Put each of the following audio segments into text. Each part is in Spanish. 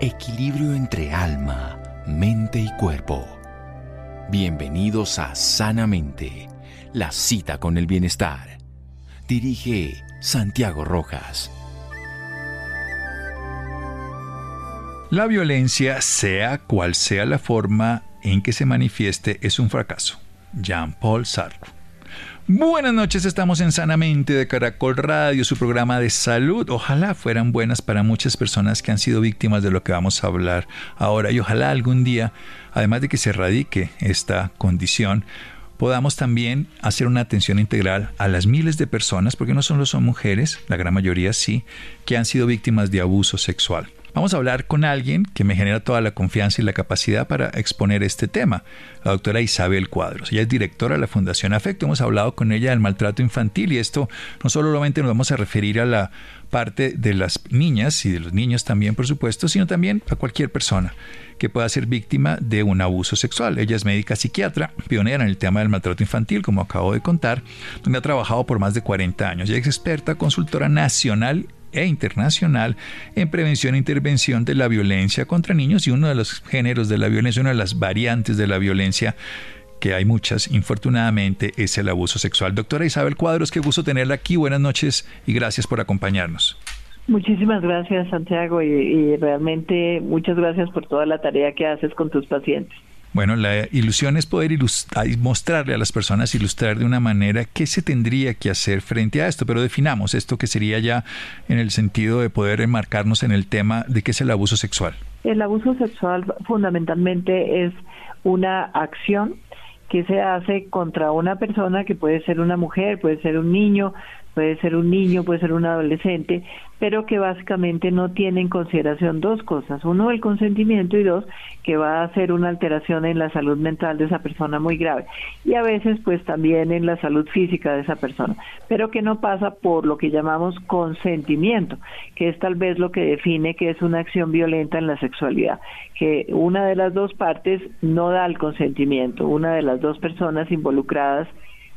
Equilibrio entre alma, mente y cuerpo. Bienvenidos a Sanamente, la cita con el bienestar. Dirige Santiago Rojas. La violencia, sea cual sea la forma en que se manifieste, es un fracaso. Jean-Paul Sartre. Buenas noches, estamos en Sanamente de Caracol Radio, su programa de salud. Ojalá fueran buenas para muchas personas que han sido víctimas de lo que vamos a hablar ahora y ojalá algún día, además de que se erradique esta condición, podamos también hacer una atención integral a las miles de personas, porque no solo son mujeres, la gran mayoría sí, que han sido víctimas de abuso sexual. Vamos a hablar con alguien que me genera toda la confianza y la capacidad para exponer este tema, la doctora Isabel Cuadros. Ella es directora de la Fundación Afecto. Hemos hablado con ella del maltrato infantil y esto no solamente nos vamos a referir a la parte de las niñas y de los niños también, por supuesto, sino también a cualquier persona que pueda ser víctima de un abuso sexual. Ella es médica psiquiatra, pionera en el tema del maltrato infantil, como acabo de contar, donde ha trabajado por más de 40 años. Ella es experta, consultora nacional e internacional en prevención e intervención de la violencia contra niños y uno de los géneros de la violencia, una de las variantes de la violencia que hay muchas, infortunadamente, es el abuso sexual. Doctora Isabel Cuadros, qué gusto tenerla aquí. Buenas noches y gracias por acompañarnos. Muchísimas gracias, Santiago, y, realmente muchas gracias por toda la tarea que haces con tus pacientes. Bueno, la ilusión es poder mostrarle a las personas, ilustrar de una manera qué se tendría que hacer frente a esto, pero definamos esto que sería ya en el sentido de poder enmarcarnos en el tema de qué es el abuso sexual. El abuso sexual fundamentalmente es una acción que se hace contra una persona que puede ser una mujer, puede ser un niño, puede ser un niño, puede ser un adolescente, pero que básicamente no tiene en consideración dos cosas. Uno, el consentimiento y dos, que va a hacer una alteración en la salud mental de esa persona muy grave. Y a veces, pues también en la salud física de esa persona, pero que no pasa por lo que llamamos consentimiento, que es tal vez lo que define que es una acción violenta en la sexualidad, que una de las dos partes no da el consentimiento, una de las dos personas involucradas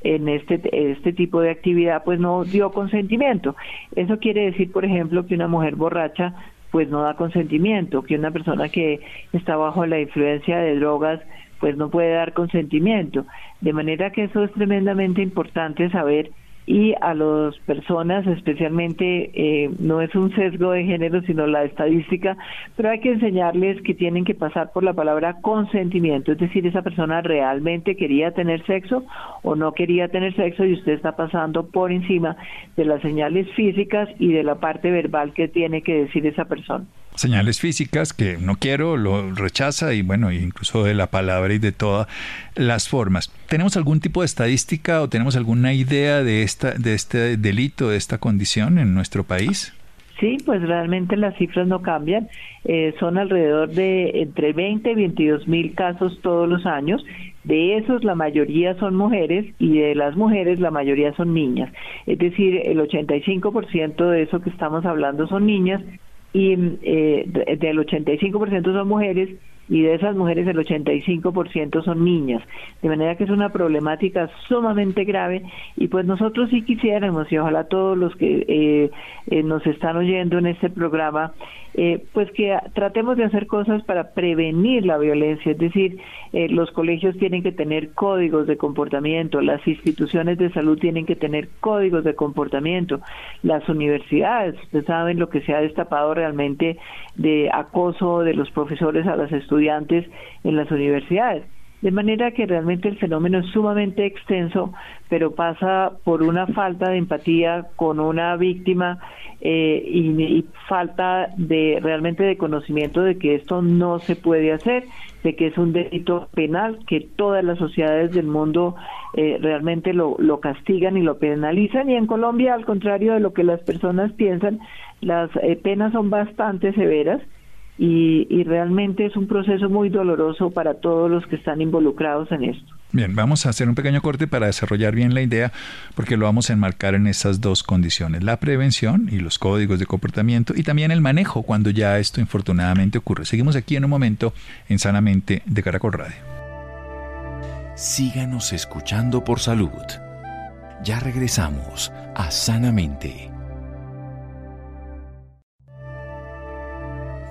en este, este tipo de actividad pues no dio consentimiento. Eso quiere decir, por ejemplo, que una mujer borracha pues no da consentimiento, que una persona que está bajo la influencia de drogas pues no puede dar consentimiento. De manera que eso es tremendamente importante saber y a las personas, especialmente, eh, no es un sesgo de género, sino la estadística, pero hay que enseñarles que tienen que pasar por la palabra consentimiento, es decir, esa persona realmente quería tener sexo o no quería tener sexo y usted está pasando por encima de las señales físicas y de la parte verbal que tiene que decir esa persona señales físicas que no quiero, lo rechaza y bueno, incluso de la palabra y de todas las formas. ¿Tenemos algún tipo de estadística o tenemos alguna idea de esta de este delito, de esta condición en nuestro país? Sí, pues realmente las cifras no cambian. Eh, son alrededor de entre 20 y 22 mil casos todos los años. De esos la mayoría son mujeres y de las mujeres la mayoría son niñas. Es decir, el 85% de eso que estamos hablando son niñas y eh, del 85% son mujeres y de esas mujeres el 85% son niñas. De manera que es una problemática sumamente grave y pues nosotros sí quisiéramos y ojalá todos los que eh, eh, nos están oyendo en este programa, eh, pues que tratemos de hacer cosas para prevenir la violencia. Es decir, los colegios tienen que tener códigos de comportamiento, las instituciones de salud tienen que tener códigos de comportamiento, las universidades, ustedes saben lo que se ha destapado realmente de acoso de los profesores a las estudiantes en las universidades. De manera que realmente el fenómeno es sumamente extenso, pero pasa por una falta de empatía con una víctima eh, y, falta de realmente de conocimiento de que esto no se puede hacer, de que es un delito penal, que todas las sociedades del mundo eh, realmente lo, lo castigan y lo penalizan. Y en Colombia, al contrario de lo que las personas piensan, las eh, penas son bastante severas y, realmente es un proceso muy doloroso para todos los que están involucrados en esto. Bien, vamos a hacer un pequeño corte para desarrollar bien la idea, porque lo vamos a enmarcar en esas dos condiciones, la prevención y los códigos de comportamiento y también el manejo cuando ya esto infortunadamente ocurre. Seguimos aquí en un momento en Sanamente de Caracol Radio. Síganos escuchando por salud. Ya regresamos a Sanamente.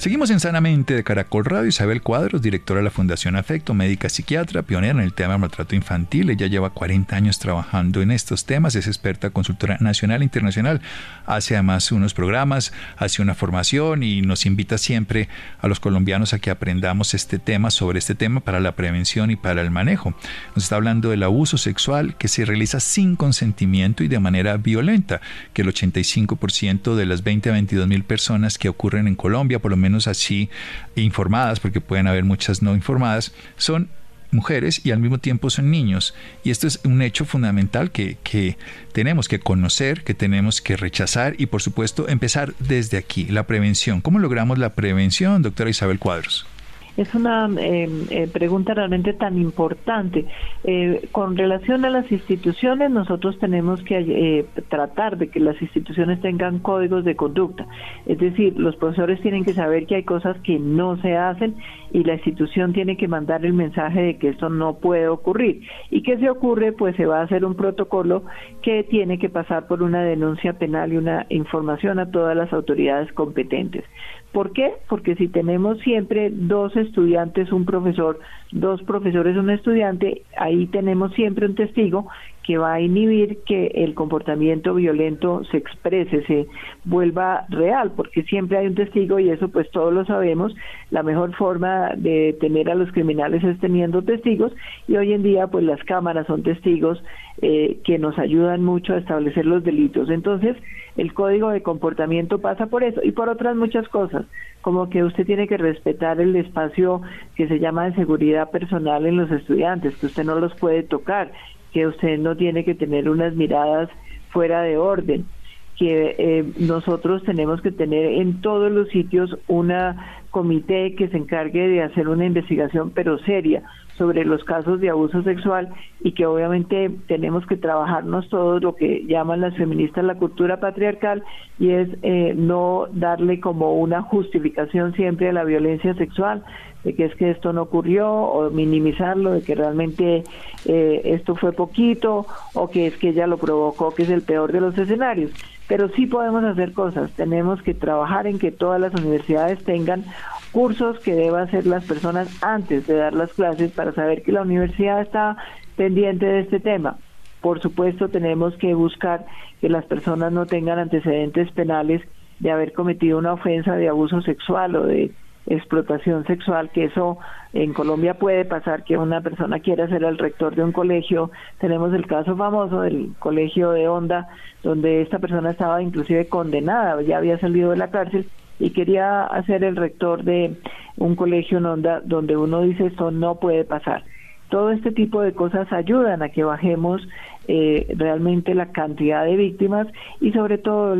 Seguimos en Sanamente de Caracol Radio. Isabel Cuadros, directora de la Fundación Afecto, médica psiquiatra, pionera en el tema del maltrato infantil. Ella lleva 40 años trabajando en estos temas, es experta consultora nacional e internacional. Hace además unos programas, hace una formación y nos invita siempre a los colombianos a que aprendamos este tema sobre este tema para la prevención y para el manejo. Nos está hablando del abuso sexual que se realiza sin consentimiento y de manera violenta, que el 85% de las 20 a 22 mil personas que ocurren en Colombia, por lo menos así informadas, porque pueden haber muchas no informadas, son mujeres y al mismo tiempo son niños. Y esto es un hecho fundamental que, que, tenemos que conocer, que tenemos que rechazar y por supuesto empezar desde aquí, la prevención. ¿Cómo logramos la prevención, doctora Isabel Cuadros? Es una eh, eh, pregunta realmente tan importante. Eh, con relación a las instituciones, nosotros tenemos que tratar de que las instituciones tengan códigos de conducta. Es decir, los profesores tienen que saber que hay cosas que no se hacen y la institución tiene que mandar el mensaje de que esto no puede ocurrir. ¿Y qué se ocurre? Pues se va a hacer un protocolo que tiene que pasar por una denuncia penal y una información a todas las autoridades competentes. ¿Por qué? Porque si tenemos siempre dos estudiantes, un profesor, dos profesores, un estudiante, ahí tenemos siempre un testigo que va a inhibir que el comportamiento violento se exprese, se vuelva real, porque siempre hay un testigo y eso pues todos lo sabemos, la mejor forma de tener a los criminales es teniendo testigos y hoy en día pues las cámaras son testigos eh, que nos ayudan mucho a establecer los delitos. Entonces, el código de comportamiento pasa por eso y por otras muchas cosas, como que usted tiene que respetar el espacio que se llama de seguridad personal en los estudiantes, que usted no los puede tocar, que usted no tiene que tener unas miradas fuera de orden, que eh, nosotros tenemos que tener en todos los sitios una comité que se encargue de hacer una investigación pero seria sobre los casos de abuso sexual y que obviamente tenemos que trabajarnos todos lo que llaman las feministas la cultura patriarcal y es eh, no darle como una justificación siempre a la violencia sexual de que es que esto no ocurrió o minimizarlo de que realmente eh, esto fue poquito o que es que ella lo provocó que es el peor de los escenarios pero sí podemos hacer cosas. Tenemos que trabajar en que todas las universidades tengan cursos que deban hacer las personas antes de dar las clases para saber que la universidad está pendiente de este tema. Por supuesto, tenemos que buscar que las personas no tengan antecedentes penales de haber cometido una ofensa de abuso sexual o de explotación sexual, que eso en Colombia puede pasar que una persona quiera ser el rector de un colegio. Tenemos el caso famoso del colegio de Onda, donde esta persona estaba inclusive condenada, ya había salido de la cárcel y quería hacer el rector de un colegio en Onda, donde uno dice esto no puede pasar. Todo este tipo de cosas ayudan a que bajemos eh, realmente la cantidad de víctimas y sobre todo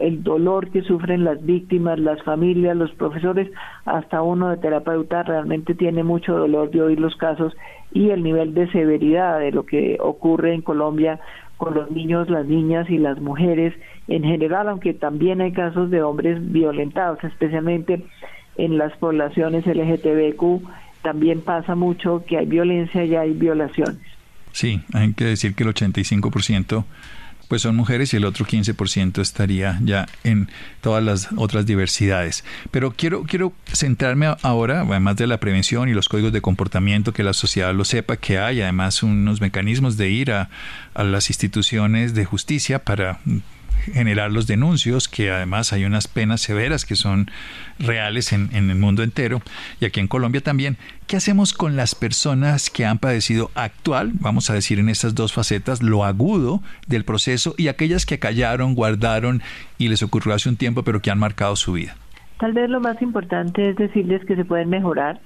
el dolor que sufren las víctimas, las familias, los profesores, hasta uno de terapeuta realmente tiene mucho dolor de oír los casos y el nivel de severidad de lo que ocurre en Colombia con los niños, las niñas y las mujeres en general, aunque también hay casos de hombres violentados, especialmente en las poblaciones LGTBQ, también pasa mucho que hay violencia y hay violaciones. Sí, hay que decir que el 85% pues son mujeres y el otro 15% estaría ya en todas las otras diversidades. Pero quiero, quiero centrarme ahora, además de la prevención y los códigos de comportamiento, que la sociedad lo sepa, que hay además unos mecanismos de ir a, a las instituciones de justicia para generar los denuncios, que además hay unas penas severas que son reales en, en, el mundo entero y aquí en Colombia también. ¿Qué hacemos con las personas que han padecido actual, vamos a decir en estas dos facetas, lo agudo del proceso y aquellas que callaron, guardaron y les ocurrió hace un tiempo pero que han marcado su vida? Tal vez lo más importante es decirles que se pueden mejorar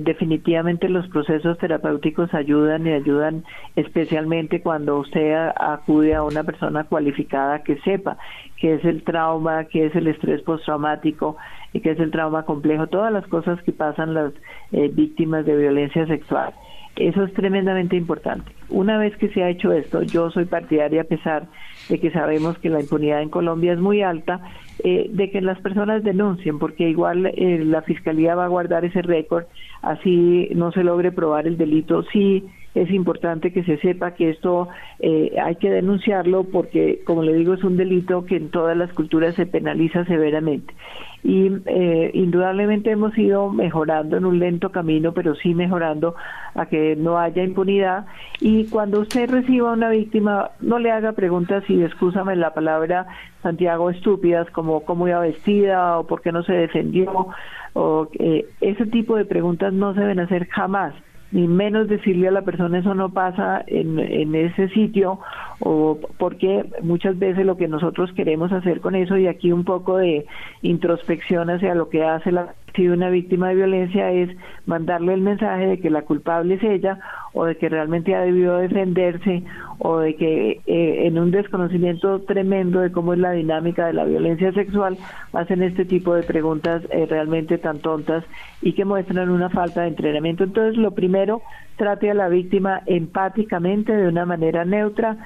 definitivamente los procesos terapéuticos ayudan y ayudan especialmente cuando usted acude a una persona cualificada que sepa qué es el trauma, qué es el estrés postraumático y qué es el trauma complejo, todas las cosas que pasan las eh, víctimas de violencia sexual. Eso es tremendamente importante. Una vez que se ha hecho esto, yo soy partidaria a pesar de que sabemos que la impunidad en Colombia es muy alta, eh, de que las personas denuncien, porque igual eh, la fiscalía va a guardar ese récord, así no se logre probar el delito. Sí es importante que se sepa que esto eh, hay que denunciarlo porque, como le digo, es un delito que en todas las culturas se penaliza severamente. Y eh, indudablemente hemos ido mejorando en un lento camino, pero sí mejorando a que no haya impunidad. Y cuando usted reciba a una víctima, no le haga preguntas y excúsame la palabra, Santiago, estúpidas, como cómo iba vestida o por qué no se defendió. O, eh, ese tipo de preguntas no se deben hacer jamás ni menos decirle a la persona eso no pasa en, en ese sitio o porque muchas veces lo que nosotros queremos hacer con eso y aquí un poco de introspección hacia lo que hace la si una víctima de violencia es mandarle el mensaje de que la culpable es ella o de que realmente ha debido defenderse o de que eh, en un desconocimiento tremendo de cómo es la dinámica de la violencia sexual hacen este tipo de preguntas eh, realmente tan tontas y que muestran una falta de entrenamiento. Entonces, lo primero, trate a la víctima empáticamente de una manera neutra,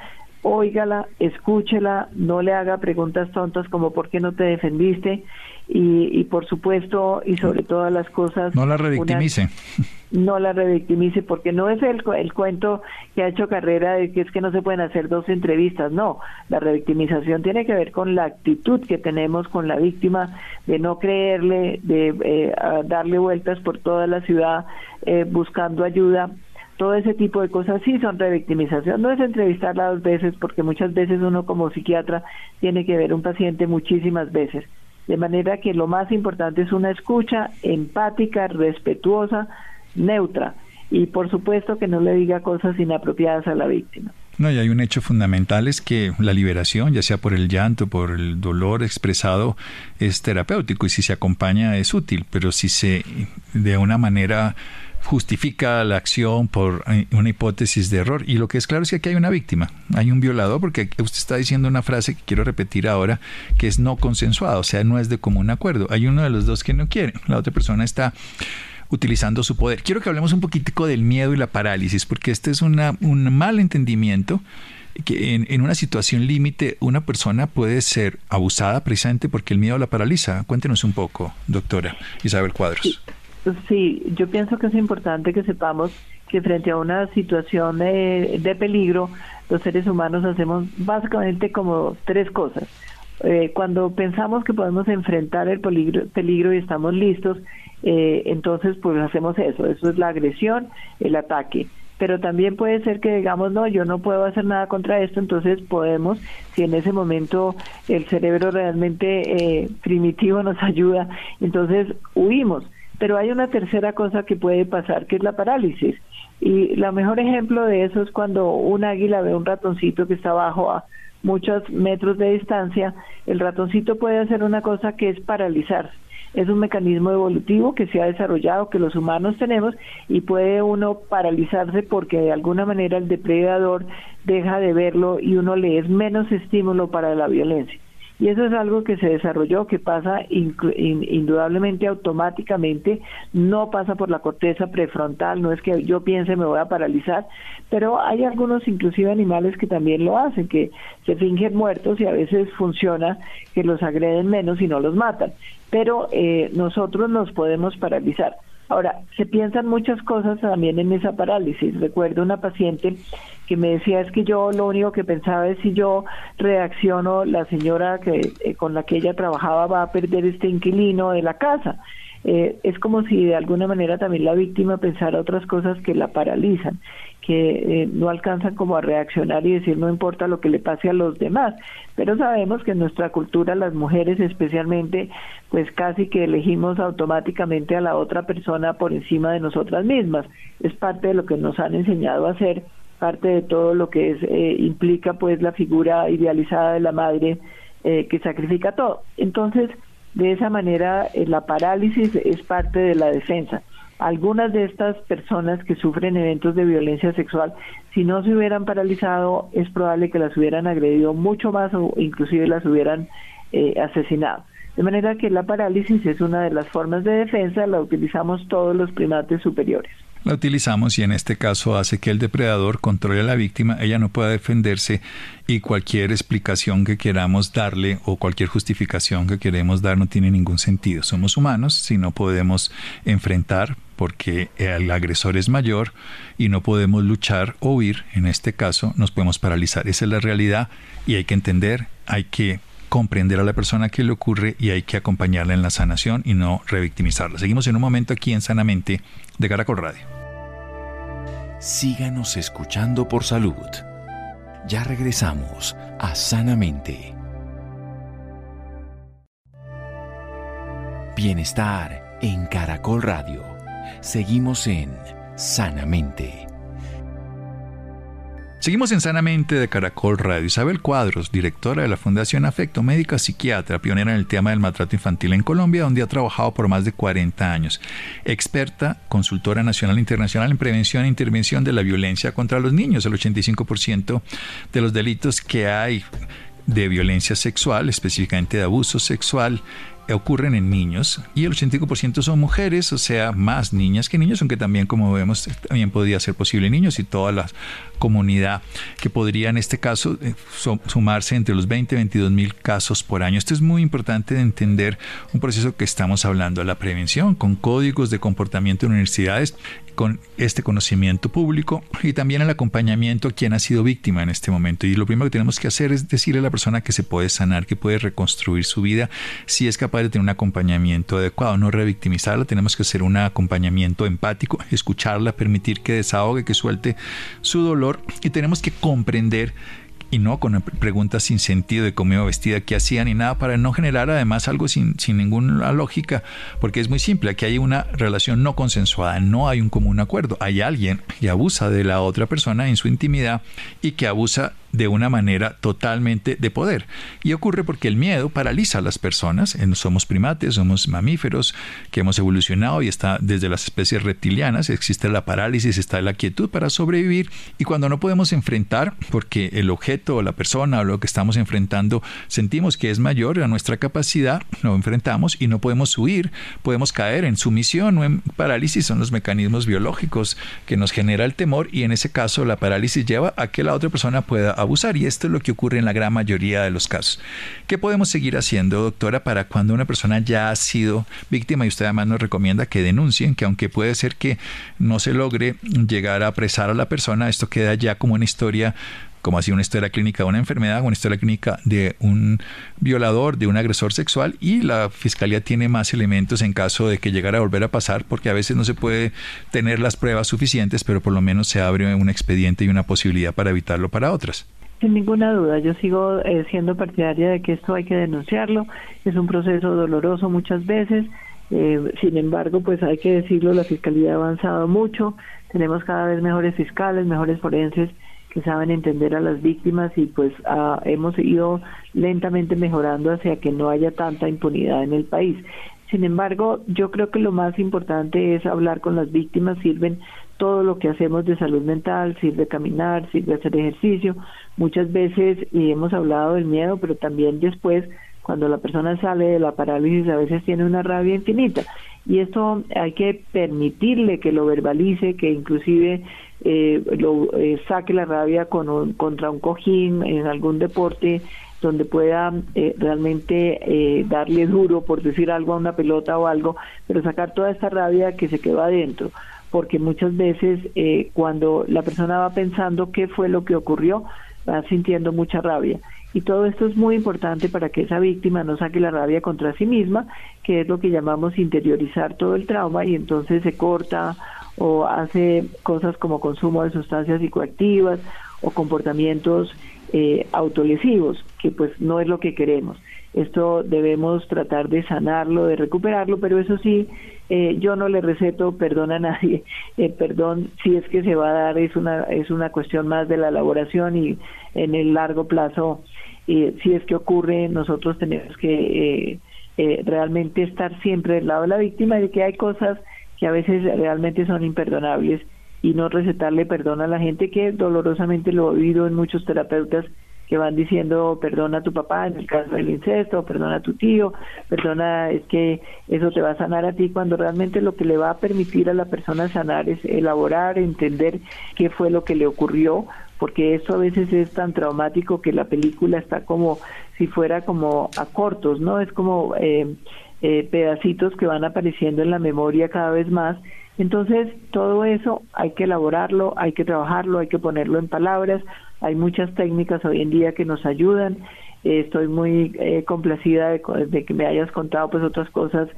óigala, escúchela, no le haga preguntas tontas como ¿por qué no te defendiste? Y, por supuesto, y sobre todas las cosas... No la revictimice. no la revictimice, porque no es el, el cuento que ha hecho carrera de que es que no se pueden hacer dos entrevistas, no, la revictimización tiene que ver con la actitud que tenemos con la víctima de no creerle, de eh, darle vueltas por toda la ciudad eh, buscando ayuda todo ese tipo de cosas sí son revictimización. No es entrevistarla dos veces, porque muchas veces uno como psiquiatra tiene que ver un paciente muchísimas veces. De manera que lo más importante es una escucha empática, respetuosa, neutra y por supuesto que no le diga cosas inapropiadas a la víctima. No, y hay un hecho fundamental es que la liberación, ya sea por el llanto, por el dolor expresado, es terapéutico y si se acompaña es útil, pero si se de una manera justifica la acción por eh, una hipótesis de error. Y lo que es claro es que aquí hay una víctima, hay un violador, porque usted está diciendo una frase que quiero repetir ahora, que es no consensuado, o sea, no es de común acuerdo. Hay uno de los dos que no quiere, la otra persona está utilizando su poder. Quiero que hablemos un poquitico del miedo y la parálisis, porque este es una, un mal entendimiento que en, en, una situación límite una persona puede ser abusada precisamente porque el miedo la paraliza. Cuéntenos un poco, doctora Isabel Cuadros. Yo pienso que es importante que sepamos que frente a una situación de, peligro, los seres humanos hacemos básicamente como tres cosas. Eh, cuando pensamos que podemos enfrentar el peligro, peligro y estamos listos, eh, entonces pues hacemos eso, eso es la agresión, el ataque. Pero también puede ser que digamos, no, yo no puedo hacer nada contra esto, entonces podemos, si en ese momento el cerebro realmente eh, primitivo nos ayuda, entonces huimos pero hay una tercera cosa que puede pasar, que es la parálisis. Y el mejor ejemplo de eso es cuando un águila ve un ratoncito que está abajo a muchos metros de distancia, el ratoncito puede hacer una cosa que es paralizarse. Es un mecanismo evolutivo que se ha desarrollado, que los humanos tenemos, y puede uno paralizarse porque de alguna manera el depredador deja de verlo y uno le es menos estímulo para la violencia. Y eso es algo que se desarrolló, que pasa indudablemente automáticamente, no pasa por la corteza prefrontal, no es que yo piense me voy a paralizar, pero hay algunos inclusive animales que también lo hacen, que se fingen muertos y a veces funciona que los agreden menos y no los matan. Pero eh, nosotros nos podemos paralizar. Ahora, se piensan muchas cosas también en esa parálisis. Recuerdo una paciente que me decía es que yo lo único que pensaba es si yo reacciono, la señora que eh, con la que ella trabajaba va a perder este inquilino de la casa. Eh, es como si de alguna manera también la víctima pensara otras cosas que la paralizan que eh, no alcanzan como a reaccionar y decir no importa lo que le pase a los demás. Pero sabemos que en nuestra cultura las mujeres especialmente pues casi que elegimos automáticamente a la otra persona por encima de nosotras mismas. Es parte de lo que nos han enseñado a hacer, parte de todo lo que es, eh, implica pues la figura idealizada de la madre eh, que sacrifica todo. Entonces, de esa manera, la parálisis es parte de la defensa algunas de estas personas que sufren eventos de violencia sexual, si no se hubieran paralizado, es probable que las hubieran agredido mucho más o inclusive las hubieran eh, asesinado. De manera que la parálisis es una de las formas de defensa, la utilizamos todos los primates superiores. la utilizamos y en este caso hace que el depredador controle a la víctima, ella no pueda defenderse y cualquier explicación que queramos darle o cualquier justificación que queremos dar no tiene ningún sentido. Somos humanos, si no podemos enfrentar porque el agresor es mayor y no podemos luchar o huir, en este caso nos podemos paralizar. Esa es la realidad y hay que entender, hay que comprender a la persona que le ocurre y hay que acompañarla en la sanación y no revictimizarla. Seguimos en un momento aquí en Sanamente de Caracol Radio. Síganos escuchando por salud. Ya regresamos a Sanamente. Bienestar en Caracol Radio. Seguimos en Sanamente. Seguimos en Sanamente de Caracol Radio. Isabel Cuadros, directora de la Fundación Afecto, médica psiquiatra, pionera en el tema del maltrato infantil en Colombia, donde ha trabajado por más de 40 años. Experta, consultora nacional e internacional en prevención e intervención de la violencia contra los niños. El 85% de los delitos que hay de violencia sexual, específicamente de abuso sexual, ocurren en niños y el 85% son mujeres, o sea, más niñas que niños, aunque también como vemos también podría ser posible niños y toda la comunidad que podría en este caso eh, sumarse entre los 20 y 22 mil casos por año. Esto es muy importante de entender un proceso que estamos hablando, la prevención con códigos de comportamiento en universidades, con este conocimiento público y también el acompañamiento a quien ha sido víctima en este momento. Y lo primero que tenemos que hacer es decirle a la persona que se puede sanar, que puede reconstruir su vida, si es capaz de tener un acompañamiento adecuado, no revictimizarla, tenemos que hacer un acompañamiento empático, escucharla, permitir que desahogue, que suelte su dolor y tenemos que comprender y no con preguntas sin sentido de cómo iba vestida, qué hacía ni nada, para no generar además algo sin, sin ninguna lógica, porque es muy simple, aquí hay una relación no consensuada, no hay un común acuerdo, hay alguien que abusa de la otra persona en su intimidad y que abusa de una manera totalmente de poder. Y ocurre porque el miedo paraliza a las personas. Somos primates, somos mamíferos que hemos evolucionado y está desde las especies reptilianas. Existe la parálisis, está la quietud para sobrevivir. Y cuando no podemos enfrentar, porque el objeto o la persona o lo que estamos enfrentando sentimos que es mayor a nuestra capacidad, lo enfrentamos y no podemos huir, podemos caer en sumisión o en parálisis. Son los mecanismos biológicos que nos genera el temor y en ese caso la parálisis lleva a que la otra persona pueda abusar y esto es lo que ocurre en la gran mayoría de los casos. ¿Qué podemos seguir haciendo, doctora, para cuando una persona ya ha sido víctima y usted además nos recomienda que denuncien, que aunque puede ser que no se logre llegar a apresar a la persona, esto queda ya como una historia como así una historia clínica de una enfermedad, una historia clínica de un violador, de un agresor sexual y la fiscalía tiene más elementos en caso de que llegara a volver a pasar porque a veces no se puede tener las pruebas suficientes, pero por lo menos se abre un expediente y una posibilidad para evitarlo para otras. Sin ninguna duda, yo sigo eh, siendo partidaria de que esto hay que denunciarlo, es un proceso doloroso muchas veces, eh, sin embargo, pues hay que decirlo, la Fiscalía ha avanzado mucho, tenemos cada vez mejores fiscales, mejores forenses que saben entender a las víctimas y pues ah, hemos ido lentamente mejorando hacia que no haya tanta impunidad en el país. Sin embargo, yo creo que lo más importante es hablar con las víctimas, sirven todo lo que hacemos de salud mental, sirve caminar, sirve hacer ejercicio. Muchas veces, y hemos hablado del miedo, pero también después, cuando la persona sale de la parálisis, a veces tiene una rabia infinita. Y esto hay que permitirle que lo verbalice, que inclusive eh, lo eh, saque la rabia con contra un cojín en algún deporte donde pueda eh, realmente eh, darle duro, por decir algo, a una pelota o algo, pero sacar toda esta rabia que se quedó adentro porque muchas veces eh, cuando la persona va pensando qué fue lo que ocurrió, va sintiendo mucha rabia. Y todo esto es muy importante para que esa víctima no saque la rabia contra sí misma, que es lo que llamamos interiorizar todo el trauma y entonces se corta o hace cosas como consumo de sustancias psicoactivas o comportamientos eh, autolesivos, que pues no es lo que queremos. Esto debemos tratar de sanarlo, de recuperarlo, pero eso sí, eh, yo no le receto perdón a nadie. Eh, perdón, si es que se va a dar, es una, es una cuestión más de la elaboración y en el largo plazo, eh, si es que ocurre, nosotros tenemos que realmente estar siempre del lado de la víctima de que hay cosas que a veces realmente son imperdonables y no recetarle perdón a la gente que dolorosamente lo he oído en muchos terapeutas que van diciendo perdona a tu papá en el caso del incesto, perdona a tu tío, perdona, es que eso te va a sanar a ti, cuando realmente lo que le va a permitir a la persona sanar es elaborar, entender qué fue lo que le ocurrió, porque eso a veces es tan traumático que la película está como si fuera como a cortos, ¿no? Es como eh, eh, pedacitos que van apareciendo en la memoria cada vez más. Entonces, todo eso hay que elaborarlo, hay que trabajarlo, hay que ponerlo en palabras. Hay muchas técnicas hoy en día que nos ayudan. Eh, estoy muy complacida de, de, que me hayas contado pues otras cosas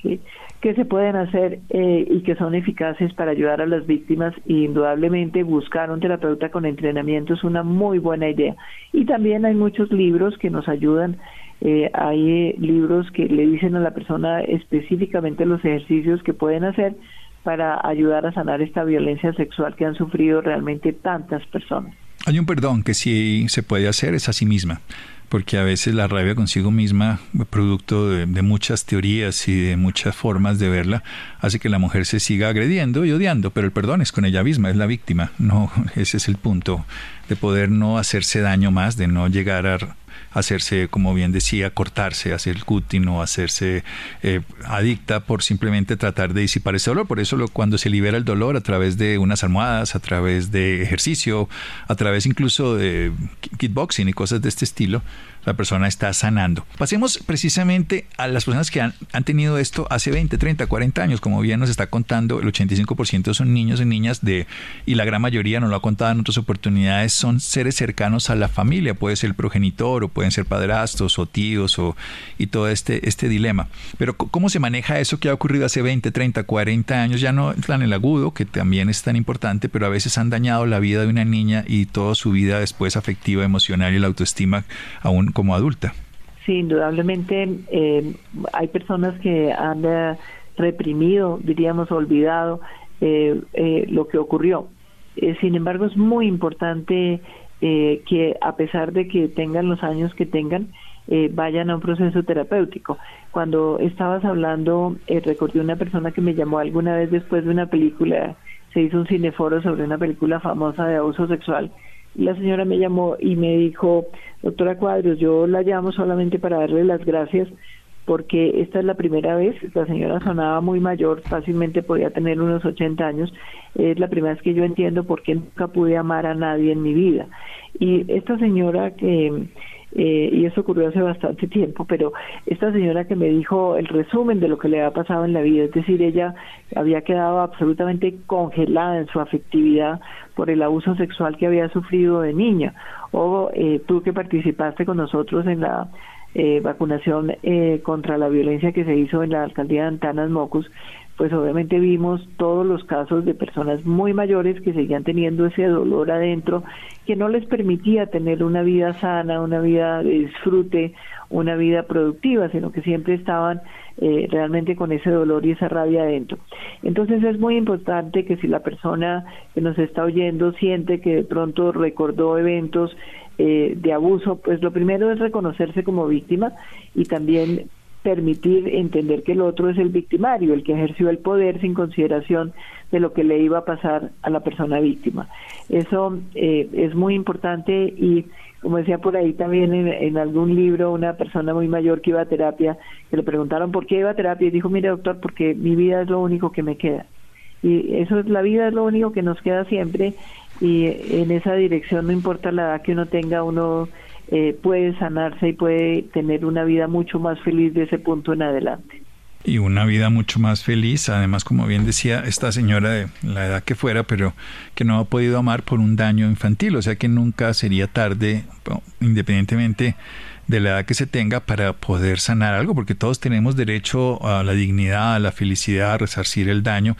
que, que se pueden hacer eh, y que son eficaces para ayudar a las víctimas y indudablemente buscar un terapeuta con entrenamiento es una muy buena idea. Y también hay muchos libros que nos ayudan. Eh, hay libros que le dicen a la persona específicamente los ejercicios que pueden hacer para ayudar a sanar esta violencia sexual que han sufrido realmente tantas personas. Hay un perdón que sí se puede hacer, es a sí misma porque a veces la rabia consigo misma, producto de, muchas teorías y de muchas formas de verla, hace que la mujer se siga agrediendo y odiando, pero el perdón es con ella misma, es la víctima, no, ese es el punto, de poder no hacerse daño más, de no llegar a hacerse, como bien decía, cortarse, hacer el cutting o hacerse eh, adicta por simplemente tratar de disipar ese dolor. Por eso lo, cuando se libera el dolor a través de unas almohadas, a través de ejercicio, a través incluso de kickboxing y cosas de este estilo, la persona está sanando. Pasemos precisamente a las personas que han, tenido esto hace 20, 30, 40 años. Como bien nos está contando, el 85% son niños y niñas de, y la gran mayoría, nos lo ha contado en otras oportunidades, son seres cercanos a la familia. Puede ser el progenitor o pueden ser padrastros o tíos o, y todo este, este dilema. Pero ¿cómo se maneja eso que ha ocurrido hace 20, 30, 40 años? Ya no en el agudo, que también es tan importante, pero a veces han dañado la vida de una niña y toda su vida después afectiva, emocional y la autoestima aún como adulta. Sí, indudablemente eh, hay personas que han eh, reprimido, diríamos, olvidado eh, lo que ocurrió. sin embargo, es muy importante que a pesar de que tengan los años que tengan, vayan a un proceso terapéutico. Cuando estabas hablando, recordé una persona que me llamó alguna vez después de una película, se hizo un cineforo sobre una película famosa de abuso sexual la señora me llamó y me dijo, doctora Cuadros, yo la llamo solamente para darle las gracias porque esta es la primera vez, la señora sonaba muy mayor, fácilmente podía tener unos 80 años, es la primera vez que yo entiendo por qué nunca pude amar a nadie en mi vida. Y esta señora que eh, y eso ocurrió hace bastante tiempo, pero esta señora que me dijo el resumen de lo que le había pasado en la vida, es decir, ella había quedado absolutamente congelada en su afectividad por el abuso sexual que había sufrido de niña, o eh, tú que participaste con nosotros en la eh, vacunación eh, contra la violencia que se hizo en la alcaldía de Antanas Mocus, pues obviamente vimos todos los casos de personas muy mayores que seguían teniendo ese dolor adentro que no les permitía tener una vida sana, una vida de disfrute, una vida productiva, sino que siempre estaban eh, realmente con ese dolor y esa rabia adentro. Entonces es muy importante que si la persona que nos está oyendo siente que de pronto recordó eventos eh, de abuso, pues lo primero es reconocerse como víctima y también permitir entender que el otro es el victimario, el que ejerció el poder sin consideración de lo que le iba a pasar a la persona víctima. Eso eh, es muy importante y como decía por ahí también en, algún libro, una persona muy mayor que iba a terapia, que le preguntaron por qué iba a terapia y dijo, mire doctor, porque mi vida es lo único que me queda. Y eso es la vida, es lo único que nos queda siempre y en esa dirección no importa la edad que uno tenga, uno eh, puede sanarse y puede tener una vida mucho más feliz de ese punto en adelante. Y una vida mucho más feliz, además, como bien decía esta señora de la edad que fuera, pero que no ha podido amar por un daño infantil, o sea que nunca sería tarde, independientemente de la edad que se tenga, para poder sanar algo, porque todos tenemos derecho a la dignidad, a la felicidad, a resarcir el daño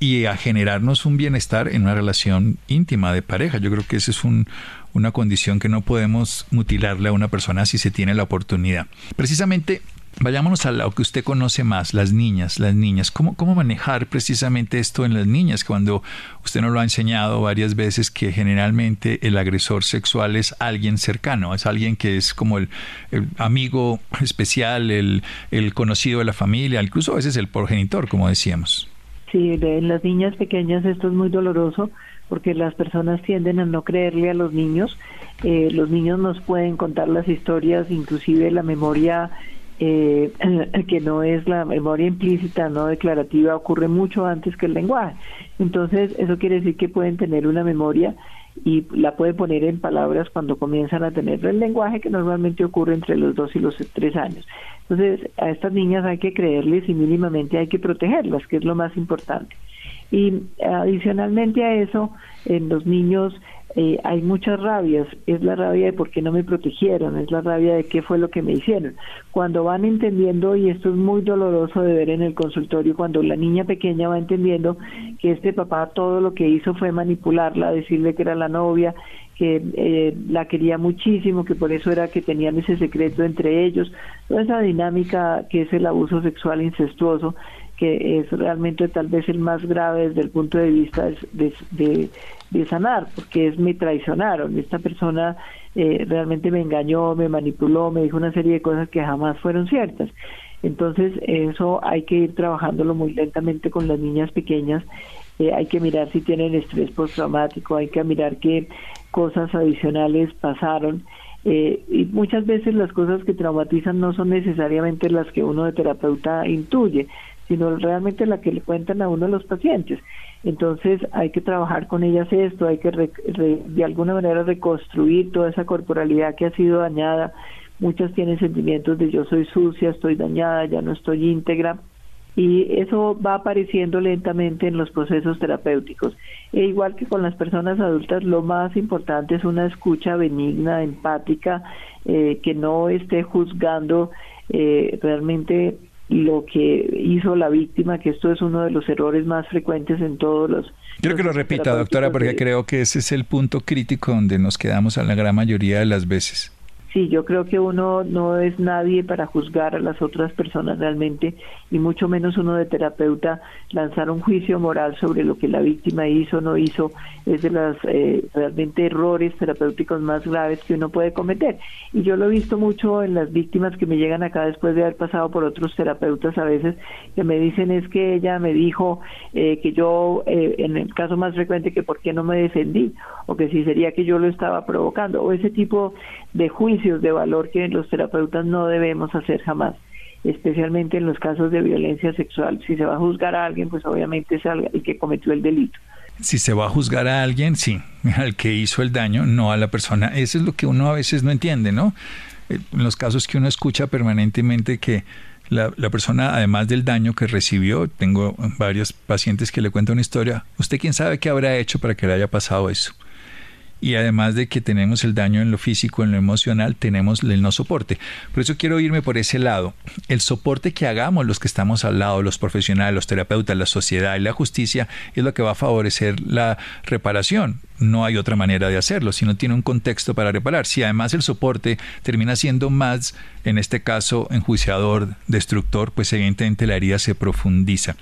y a generarnos un bienestar en una relación íntima de pareja. Yo creo que esa es un, una condición que no podemos mutilarle a una persona si se tiene la oportunidad. Precisamente Vayámonos a lo que usted conoce más, las niñas, las niñas. ¿Cómo, ¿Cómo manejar precisamente esto en las niñas cuando usted nos lo ha enseñado varias veces que generalmente el agresor sexual es alguien cercano, es alguien que es como el, amigo especial, el, el conocido de la familia, incluso a veces el progenitor, como decíamos? Sí, en las niñas pequeñas esto es muy doloroso porque las personas tienden a no creerle a los niños. Eh, los niños nos pueden contar las historias, inclusive la memoria eh, que no es la memoria implícita, no declarativa, ocurre mucho antes que el lenguaje. Entonces, eso quiere decir que pueden tener una memoria y la pueden poner en palabras cuando comienzan a tener el lenguaje que normalmente ocurre entre los dos y los tres años. Entonces, a estas niñas hay que creerles y mínimamente hay que protegerlas, que es lo más importante. Y adicionalmente a eso, en los niños eh, hay muchas rabias. Es la rabia de por qué no me protegieron, es la rabia de qué fue lo que me hicieron. Cuando van entendiendo, y esto es muy doloroso de ver en el consultorio, cuando la niña pequeña va entendiendo que este papá todo lo que hizo fue manipularla, decirle que era la novia, que eh, la quería muchísimo, que por eso era que tenían ese secreto entre ellos, toda esa dinámica que es el abuso sexual incestuoso, que es realmente tal vez el más grave desde el punto de vista de, sanar, porque es me traicionaron, esta persona eh, realmente me engañó, me manipuló, me dijo una serie de cosas que jamás fueron ciertas. Entonces eso hay que ir trabajándolo muy lentamente con las niñas pequeñas, eh, hay que mirar si tienen estrés postraumático, hay que mirar qué cosas adicionales pasaron. Eh, y muchas veces las cosas que traumatizan no son necesariamente las que uno de terapeuta intuye, sino realmente la que le cuentan a uno los pacientes. Entonces hay que trabajar con ellas esto, hay que de alguna manera reconstruir toda esa corporalidad que ha sido dañada. Muchas tienen sentimientos de yo soy sucia, estoy dañada, ya no estoy íntegra. Y eso va apareciendo lentamente en los procesos terapéuticos. E igual que con las personas adultas, lo más importante es una escucha benigna, empática, eh, que no esté juzgando eh, realmente lo que hizo la víctima, que esto es uno de los errores más frecuentes en todos los... Quiero que lo repita, doctora, porque creo que ese es el punto crítico donde nos quedamos a la gran mayoría de las veces. Sí, yo creo que uno no es nadie para juzgar a las otras personas realmente y mucho menos uno de terapeuta lanzar un juicio moral sobre lo que la víctima hizo o no hizo es de los eh, realmente errores terapéuticos más graves que uno puede cometer. Y yo lo he visto mucho en las víctimas que me llegan acá después de haber pasado por otros terapeutas a veces que me dicen es que ella me dijo eh, que yo, eh, en el caso más frecuente, que por qué no me defendí o que si sería que yo lo estaba provocando o ese tipo de juicios de valor que los terapeutas no debemos hacer jamás especialmente en los casos de violencia sexual. Si se va a juzgar a alguien, pues obviamente es el que cometió el delito. Si se va a juzgar a alguien, sí, al que hizo el daño, no a la persona. Eso es lo que uno a veces no entiende, ¿no? Eh, en los casos que uno escucha permanentemente que la, la, persona, además del daño que recibió, tengo varios pacientes que le cuentan una historia, ¿usted quién sabe qué habrá hecho para que le haya pasado eso? Y además de que tenemos el daño en lo físico, en lo emocional, tenemos el no soporte. Por eso quiero irme por ese lado. El soporte que hagamos los que estamos al lado, los profesionales, los terapeutas, la sociedad y la justicia, es lo que va a favorecer la reparación no hay otra manera de hacerlo, si no tiene un contexto para reparar. Si además el soporte termina siendo más, en este caso, enjuiciador, destructor, pues evidentemente la herida se profundiza.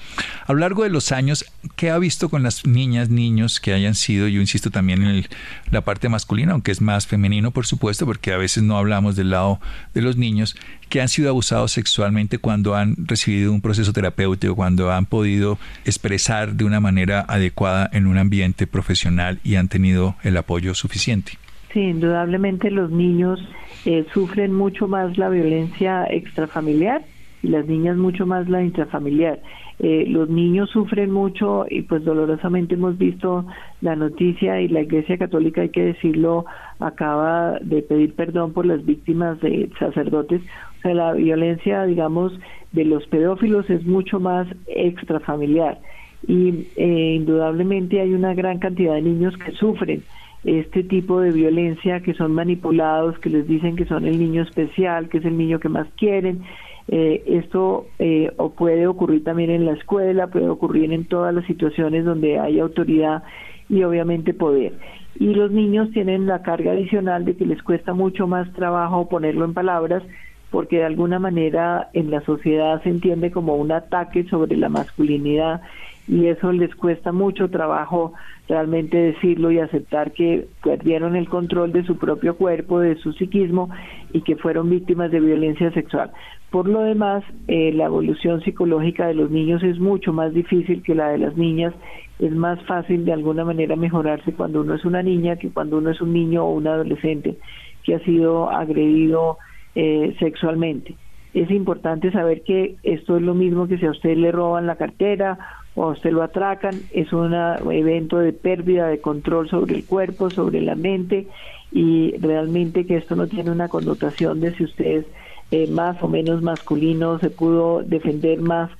A lo largo de los años, ¿qué ha visto con las niñas, niños que hayan sido, yo insisto también en la parte masculina, aunque es más femenino, por supuesto, porque a veces no hablamos del lado de los niños, que han sido abusados sexualmente cuando han recibido un proceso terapéutico, cuando han podido expresar de una manera adecuada en un ambiente profesional y han tenido el apoyo suficiente. Sí, indudablemente los niños eh, sufren mucho más la violencia extrafamiliar y las niñas mucho más la intrafamiliar. Eh, los niños sufren mucho y pues dolorosamente hemos visto la noticia y la Iglesia Católica, hay que decirlo, acaba de pedir perdón por las víctimas de sacerdotes la violencia, digamos, de los pedófilos es mucho más extrafamiliar y eh, indudablemente hay una gran cantidad de niños que sufren este tipo de violencia, que son manipulados, que les dicen que son el niño especial, que es el niño que más quieren. Eh, esto eh, o puede ocurrir también en la escuela, puede ocurrir en todas las situaciones donde hay autoridad y obviamente poder. Y los niños tienen la carga adicional de que les cuesta mucho más trabajo ponerlo en palabras, porque de alguna manera en la sociedad se entiende como un ataque sobre la masculinidad y eso les cuesta mucho trabajo realmente decirlo y aceptar que perdieron el control de su propio cuerpo, de su psiquismo y que fueron víctimas de violencia sexual. Por lo demás, eh, la evolución psicológica de los niños es mucho más difícil que la de las niñas. Es más fácil de alguna manera mejorarse cuando uno es una niña que cuando uno es un niño o un adolescente que ha sido agredido eh, sexualmente. Es importante saber que esto es lo mismo que si a usted le roban la cartera o usted lo atracan, es un evento de pérdida de control sobre el cuerpo, sobre la mente y realmente que esto no tiene una connotación de si usted es eh, más o menos masculino, se pudo defender más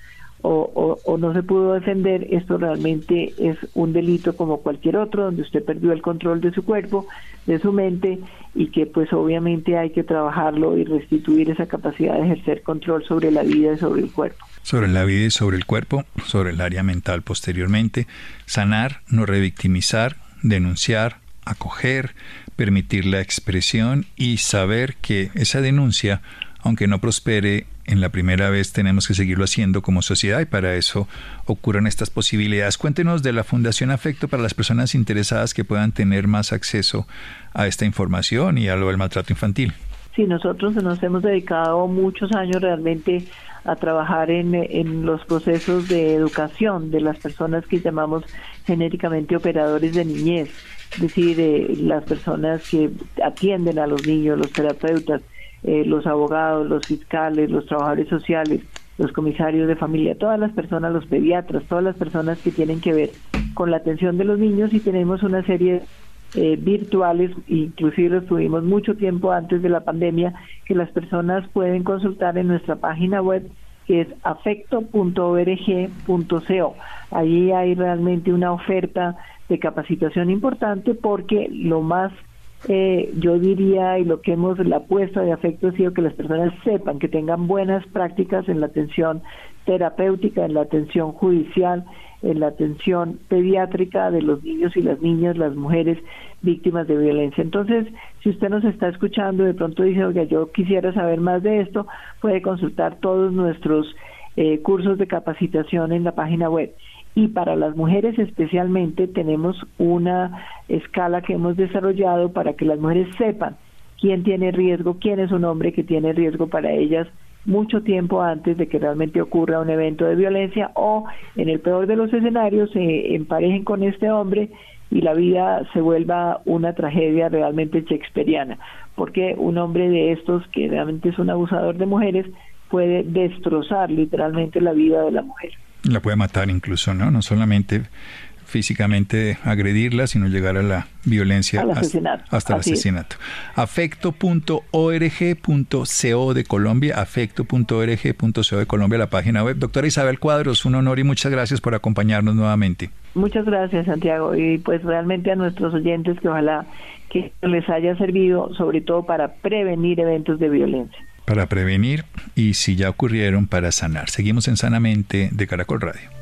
o, o, no se pudo defender, esto realmente es un delito como cualquier otro, donde usted perdió el control de su cuerpo, de su mente, y que pues obviamente hay que trabajarlo y restituir esa capacidad de ejercer control sobre la vida y sobre el cuerpo. Sobre la vida y sobre el cuerpo, sobre el área mental posteriormente, sanar, no revictimizar, denunciar, acoger, permitir la expresión y saber que esa denuncia, aunque no prospere en la primera vez, tenemos que seguirlo haciendo como sociedad y para eso ocurren estas posibilidades. Cuéntenos de la Fundación Afecto para las personas interesadas que puedan tener más acceso a esta información y a lo del maltrato infantil. Sí, nosotros nos hemos dedicado muchos años realmente a trabajar en, en los procesos de educación de las personas que llamamos genéricamente operadores de niñez, es decir, de las personas que atienden a los niños, los terapeutas, eh, los abogados, los fiscales, los trabajadores sociales, los comisarios de familia, todas las personas, los pediatras, todas las personas que tienen que ver con la atención de los niños y tenemos una serie eh, virtuales, inclusive los tuvimos mucho tiempo antes de la pandemia, que las personas pueden consultar en nuestra página web que es afecto.org.co. Allí hay realmente una oferta de capacitación importante porque lo más eh, yo diría, y lo que hemos, la apuesta de afecto ha sido que las personas sepan, que tengan buenas prácticas en la atención terapéutica, en la atención judicial, en la atención pediátrica de los niños y las niñas, las mujeres víctimas de violencia. Entonces, si usted nos está escuchando, de pronto dice, oiga, yo quisiera saber más de esto, puede consultar todos nuestros eh, cursos de capacitación en la página web y para las mujeres especialmente tenemos una escala que hemos desarrollado para que las mujeres sepan quién tiene riesgo, quién es un hombre que tiene riesgo para ellas mucho tiempo antes de que realmente ocurra un evento de violencia o en el peor de los escenarios se emparejen con este hombre y la vida se vuelva una tragedia realmente shakespeariana, porque un hombre de estos que realmente es un abusador de mujeres puede destrozar literalmente la vida de la mujer. La puede matar incluso, ¿no? No solamente físicamente agredirla, sino llegar a la violencia hasta, el asesinato. Afecto.org.co de Colombia, afecto.org.co de Colombia, la página web. Doctora Isabel Cuadros, un honor y muchas gracias por acompañarnos nuevamente. Muchas gracias, Santiago, y pues realmente a nuestros oyentes que ojalá que les haya servido, sobre todo para prevenir eventos de violencia para prevenir y si ya ocurrieron para sanar. Seguimos en Sanamente de Caracol Radio.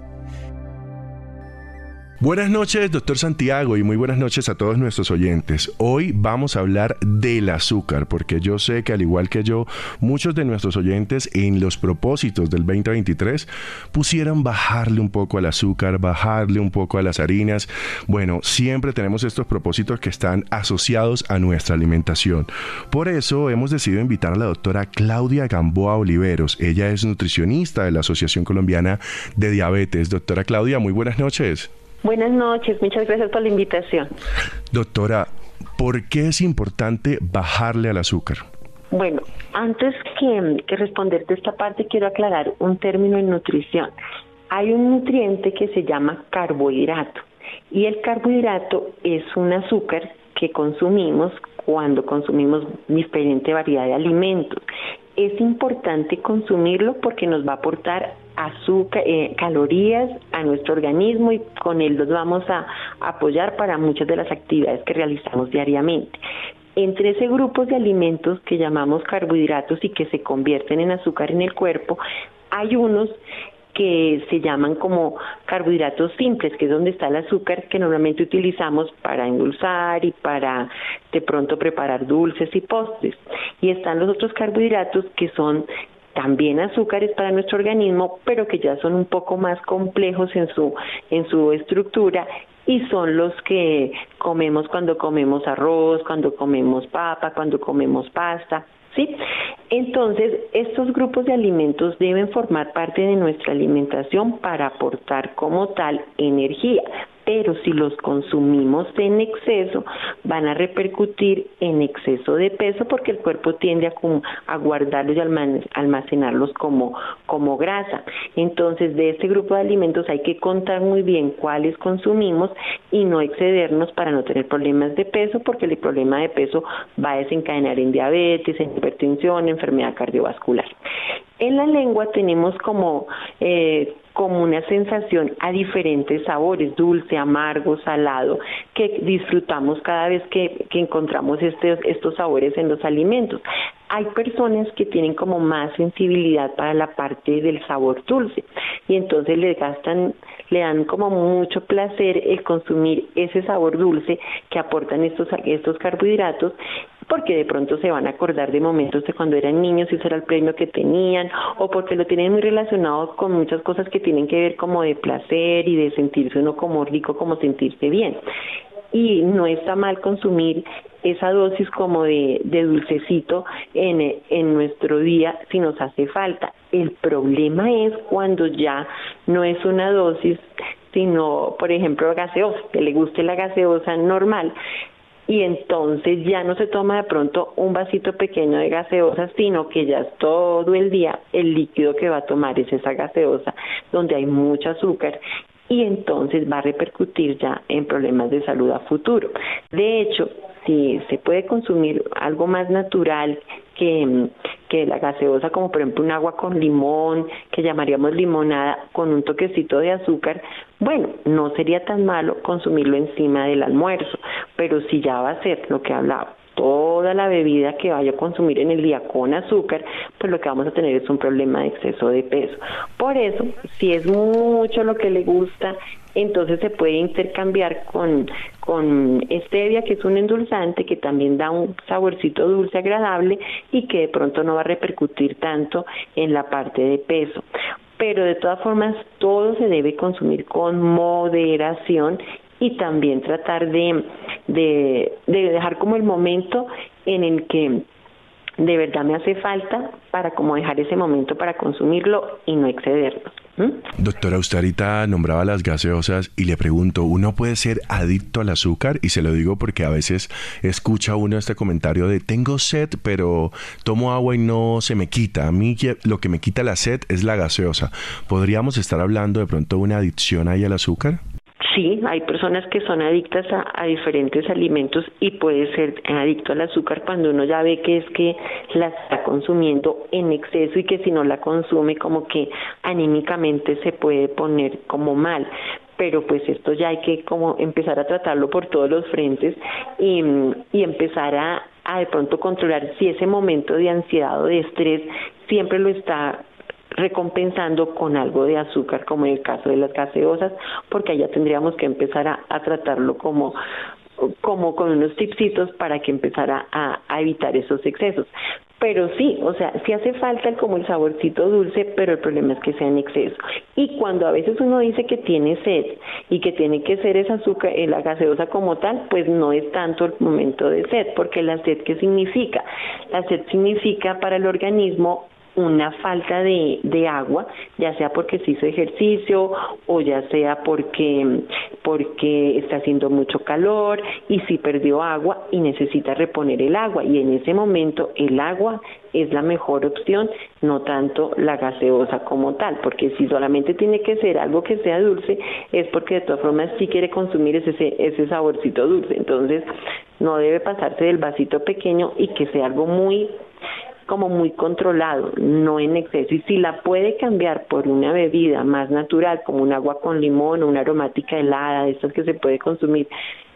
Buenas noches, doctor Santiago, y muy buenas noches a todos nuestros oyentes. Hoy vamos a hablar del azúcar, porque yo sé que al igual que yo, muchos de nuestros oyentes en los propósitos del 2023 pusieron bajarle un poco al azúcar, bajarle un poco a las harinas. Bueno, siempre tenemos estos propósitos que están asociados a nuestra alimentación. Por eso hemos decidido invitar a la doctora Claudia Gamboa Oliveros. Ella es nutricionista de la Asociación Colombiana de Diabetes. Doctora Claudia, muy buenas noches. Buenas noches, muchas gracias por la invitación. Doctora, ¿por qué es importante bajarle al azúcar? Bueno, antes que, que responderte esta parte, quiero aclarar un término en nutrición. Hay un nutriente que se llama carbohidrato y el carbohidrato es un azúcar que consumimos cuando consumimos diferente variedad de alimentos. Es importante consumirlo porque nos va a aportar azúcar, eh, calorías a nuestro organismo y con él los vamos a apoyar para muchas de las actividades que realizamos diariamente. Entre ese grupo de alimentos que llamamos carbohidratos y que se convierten en azúcar en el cuerpo, hay unos que se llaman como carbohidratos simples, que es donde está el azúcar que normalmente utilizamos para endulzar y para de pronto preparar dulces y postres. Y están los otros carbohidratos que son también azúcares para nuestro organismo, pero que ya son un poco más complejos en su en su estructura y son los que comemos cuando comemos arroz, cuando comemos papa, cuando comemos pasta. ¿Sí? Entonces, estos grupos de alimentos deben formar parte de nuestra alimentación para aportar como tal energía, pero si los consumimos en exceso, van a repercutir en exceso de peso porque el cuerpo tiende a, guardarlos y almacenarlos como, como grasa. Entonces, de este grupo de alimentos hay que contar muy bien cuáles consumimos y no excedernos para no tener problemas de peso, porque el problema de peso va a desencadenar en diabetes, en hipertensión, enfermedad cardiovascular. En la lengua tenemos como eh, como una sensación a diferentes sabores, dulce, amargo, salado, que disfrutamos cada vez que, encontramos estos, estos sabores en los alimentos. Hay personas que tienen como más sensibilidad para la parte del sabor dulce y entonces le gastan, le dan como mucho placer el consumir ese sabor dulce que aportan estos, estos carbohidratos porque de pronto se van a acordar de momentos de cuando eran niños y ese era el premio que tenían, o porque lo tienen muy relacionado con muchas cosas que tienen que ver como de placer y de sentirse uno como rico, como sentirse bien. Y no está mal consumir esa dosis como de, de dulcecito en, en nuestro día si nos hace falta. El problema es cuando ya no es una dosis sino, por ejemplo, gaseosa, que le guste la gaseosa normal, y entonces ya no se toma de pronto un vasito pequeño de gaseosa, sino que ya todo el día el líquido que va a tomar es esa gaseosa donde hay mucho azúcar y entonces va a repercutir ya en problemas de salud a futuro. De hecho, si se puede consumir algo más natural que, que la gaseosa, como por ejemplo un agua con limón, que llamaríamos limonada, con un toquecito de azúcar, bueno, no sería tan malo consumirlo encima del almuerzo, pero si ya va a ser lo que hablaba, toda la bebida que vaya a consumir en el día con azúcar, pues lo que vamos a tener es un problema de exceso de peso. Por eso, si es mucho lo que le gusta, entonces se puede intercambiar con, con stevia, que es un endulzante que también da un saborcito dulce agradable y que de pronto no va a repercutir tanto en la parte de peso pero de todas formas todo se debe consumir con moderación y también tratar de, de, dejar como el momento en el que de verdad me hace falta para como dejar ese momento para consumirlo y no excederlo. Doctora, usted ahorita nombraba las gaseosas y le pregunto, ¿uno puede ser adicto al azúcar? Y se lo digo porque a veces escucha uno este comentario de tengo sed, pero tomo agua y no se me quita. A mí lo que me quita la sed es la gaseosa. ¿Podríamos estar hablando de pronto de una adicción ahí al azúcar? Sí, hay personas que son adictas a, diferentes alimentos y puede ser adicto al azúcar cuando uno ya ve que es que la está consumiendo en exceso y que si no la consume como que anímicamente se puede poner como mal. Pero pues esto ya hay que como empezar a tratarlo por todos los frentes y, empezar a, a de pronto controlar si ese momento de ansiedad o de estrés siempre lo está recompensando con algo de azúcar, como en el caso de las gaseosas, porque allá tendríamos que empezar a, tratarlo como como con unos tipsitos para que empezara a, evitar esos excesos. Pero sí, o sea, sí hace falta como el saborcito dulce, pero el problema es que sea en exceso. Y cuando a veces uno dice que tiene sed y que tiene que ser esa azúcar, eh, la gaseosa como tal, pues no es tanto el momento de sed, porque la sed, ¿qué significa? La sed significa para el organismo una falta de, de, agua, ya sea porque se hizo ejercicio o ya sea porque, porque está haciendo mucho calor y si perdió agua y necesita reponer el agua. Y en ese momento el agua es la mejor opción, no tanto la gaseosa como tal, porque si solamente tiene que ser algo que sea dulce, es porque de todas formas sí quiere consumir ese, ese saborcito dulce. Entonces no debe pasarse del vasito pequeño y que sea algo muy como muy controlado, no en exceso. Y si la puede cambiar por una bebida más natural, como un agua con limón o una aromática helada, de estas que se puede consumir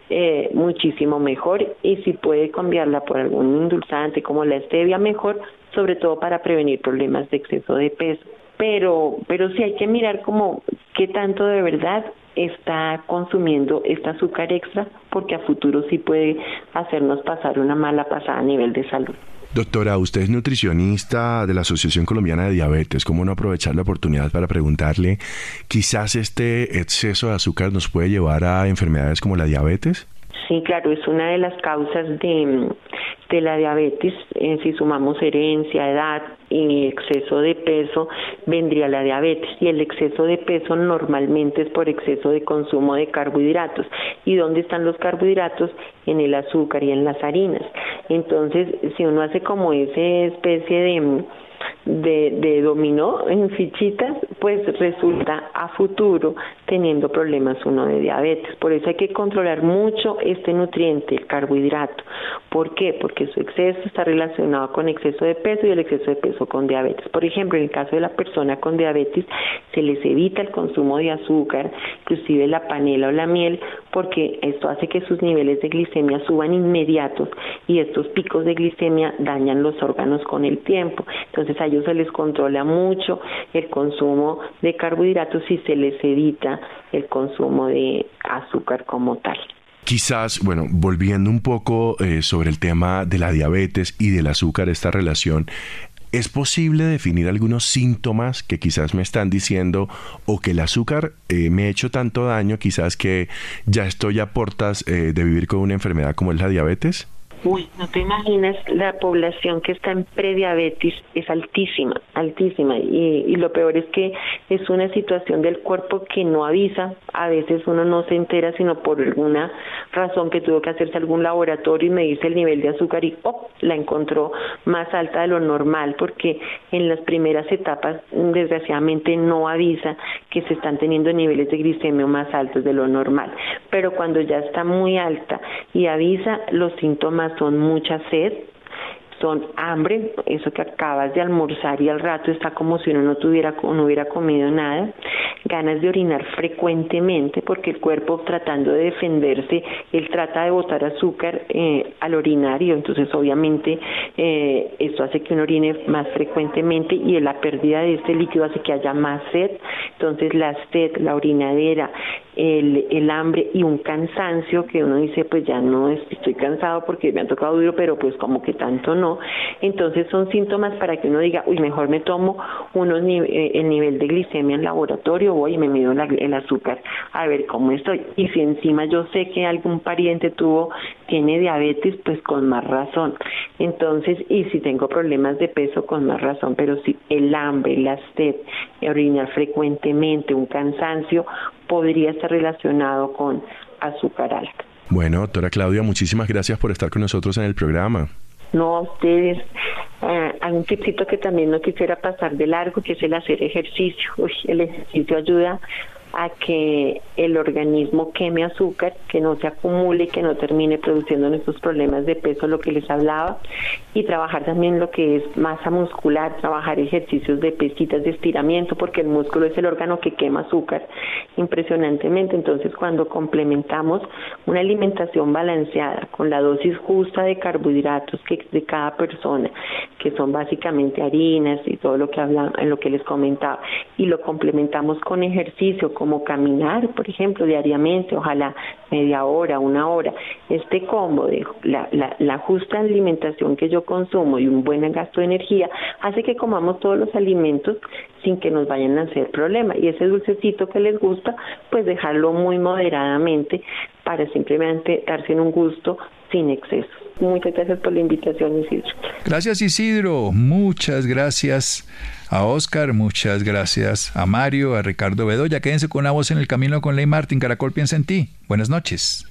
eh, muchísimo mejor. Y si puede cambiarla por algún indulzante como la stevia, mejor, sobre todo para prevenir problemas de exceso de peso. pero, pero sí hay que mirar como qué tanto de verdad está consumiendo este azúcar extra, porque a futuro sí puede hacernos pasar una mala pasada a nivel de salud. Doctora, usted es nutricionista de la Asociación Colombiana de Diabetes. ¿Cómo no aprovechar la oportunidad para preguntarle, quizás este exceso de azúcar nos puede llevar a enfermedades como la diabetes? Sí, claro, es una de las causas de, de la diabetes. Eh, si sumamos herencia, edad y exceso de peso, vendría la diabetes. Y el exceso de peso normalmente es por exceso de consumo de carbohidratos. ¿Y dónde están los carbohidratos? En el azúcar y en las harinas. Entonces, si uno hace como esa especie de de, de dominó en fichitas, pues resulta a futuro teniendo problemas uno de diabetes. Por eso hay que controlar mucho este nutriente, el carbohidrato. ¿Por qué? Porque su exceso está relacionado con exceso de peso y el exceso de peso con diabetes. Por ejemplo, en el caso de la persona con diabetes, se les evita el consumo de azúcar, inclusive la panela o la miel, porque esto hace que sus niveles de glicemia suban inmediatos y estos picos de glicemia dañan los órganos con el tiempo. Entonces a se les controla mucho el consumo de carbohidratos y se les evita el consumo de azúcar como tal. Quizás, bueno, volviendo un poco eh, sobre el tema de la diabetes y del azúcar, esta relación, ¿es posible definir algunos síntomas que quizás me están diciendo o que el azúcar eh, me ha hecho tanto daño, quizás que ya estoy a portas eh, de vivir con una enfermedad como es la diabetes? Uy, no te imaginas, la población que está en prediabetes es altísima, altísima. Y, y, lo peor es que es una situación del cuerpo que no avisa. A veces uno no se entera, sino por alguna razón que tuvo que hacerse algún laboratorio y me dice el nivel de azúcar y ¡oh! la encontró más alta de lo normal, porque en las primeras etapas, desgraciadamente, no avisa que se están teniendo niveles de glicemia más altos de lo normal. Pero cuando ya está muy alta y avisa, los síntomas son mucha sed, son hambre, eso que acabas de almorzar y al rato está como si uno no tuviera no hubiera comido nada, ganas de orinar frecuentemente porque el cuerpo tratando de defenderse, él trata de botar azúcar eh, al orinar y entonces obviamente eh, esto hace que uno orine más frecuentemente y la pérdida de este líquido hace que haya más sed, entonces la sed, la orinadera, el, el hambre y un cansancio que uno dice pues ya no estoy cansado porque me han tocado duro pero pues como que tanto no entonces son síntomas para que uno diga uy mejor me tomo unos eh, el nivel de glicemia en laboratorio voy y me mido el azúcar a ver cómo estoy y si encima yo sé que algún pariente tuvo tiene diabetes pues con más razón entonces y si tengo problemas de peso con más razón pero si el hambre la sed orinar frecuentemente un cansancio podría estar relacionado con azúcar alta. Bueno, doctora Claudia, muchísimas gracias por estar con nosotros en el programa. No, a ustedes. Eh, hay un tipcito que también no quisiera pasar de largo, que es el hacer ejercicio. el ejercicio ayuda a que el organismo queme azúcar, que no se acumule, que no termine produciendo nuestros problemas de peso, lo que les hablaba, y trabajar también lo que es masa muscular, trabajar ejercicios de pesitas de estiramiento, porque el músculo es el órgano que quema azúcar impresionantemente. Entonces, cuando complementamos una alimentación balanceada con la dosis justa de carbohidratos que de cada persona, que son básicamente harinas y todo lo que hablan, lo que les comentaba, y lo complementamos con ejercicio, como caminar, por ejemplo, diariamente, ojalá media hora, una hora. Este combo de la, la, la justa alimentación que yo consumo y un buen gasto de energía hace que comamos todos los alimentos sin que nos vayan a hacer problema. Y ese dulcecito que les gusta, pues dejarlo muy moderadamente para simplemente darse en un gusto sin exceso. Muchas gracias por la invitación, Isidro. Gracias, Isidro. Muchas gracias a Oscar, muchas gracias a Mario, a Ricardo Bedoya. Quédense con la voz en el camino con Ley Martín. Caracol piensa en ti. Buenas noches.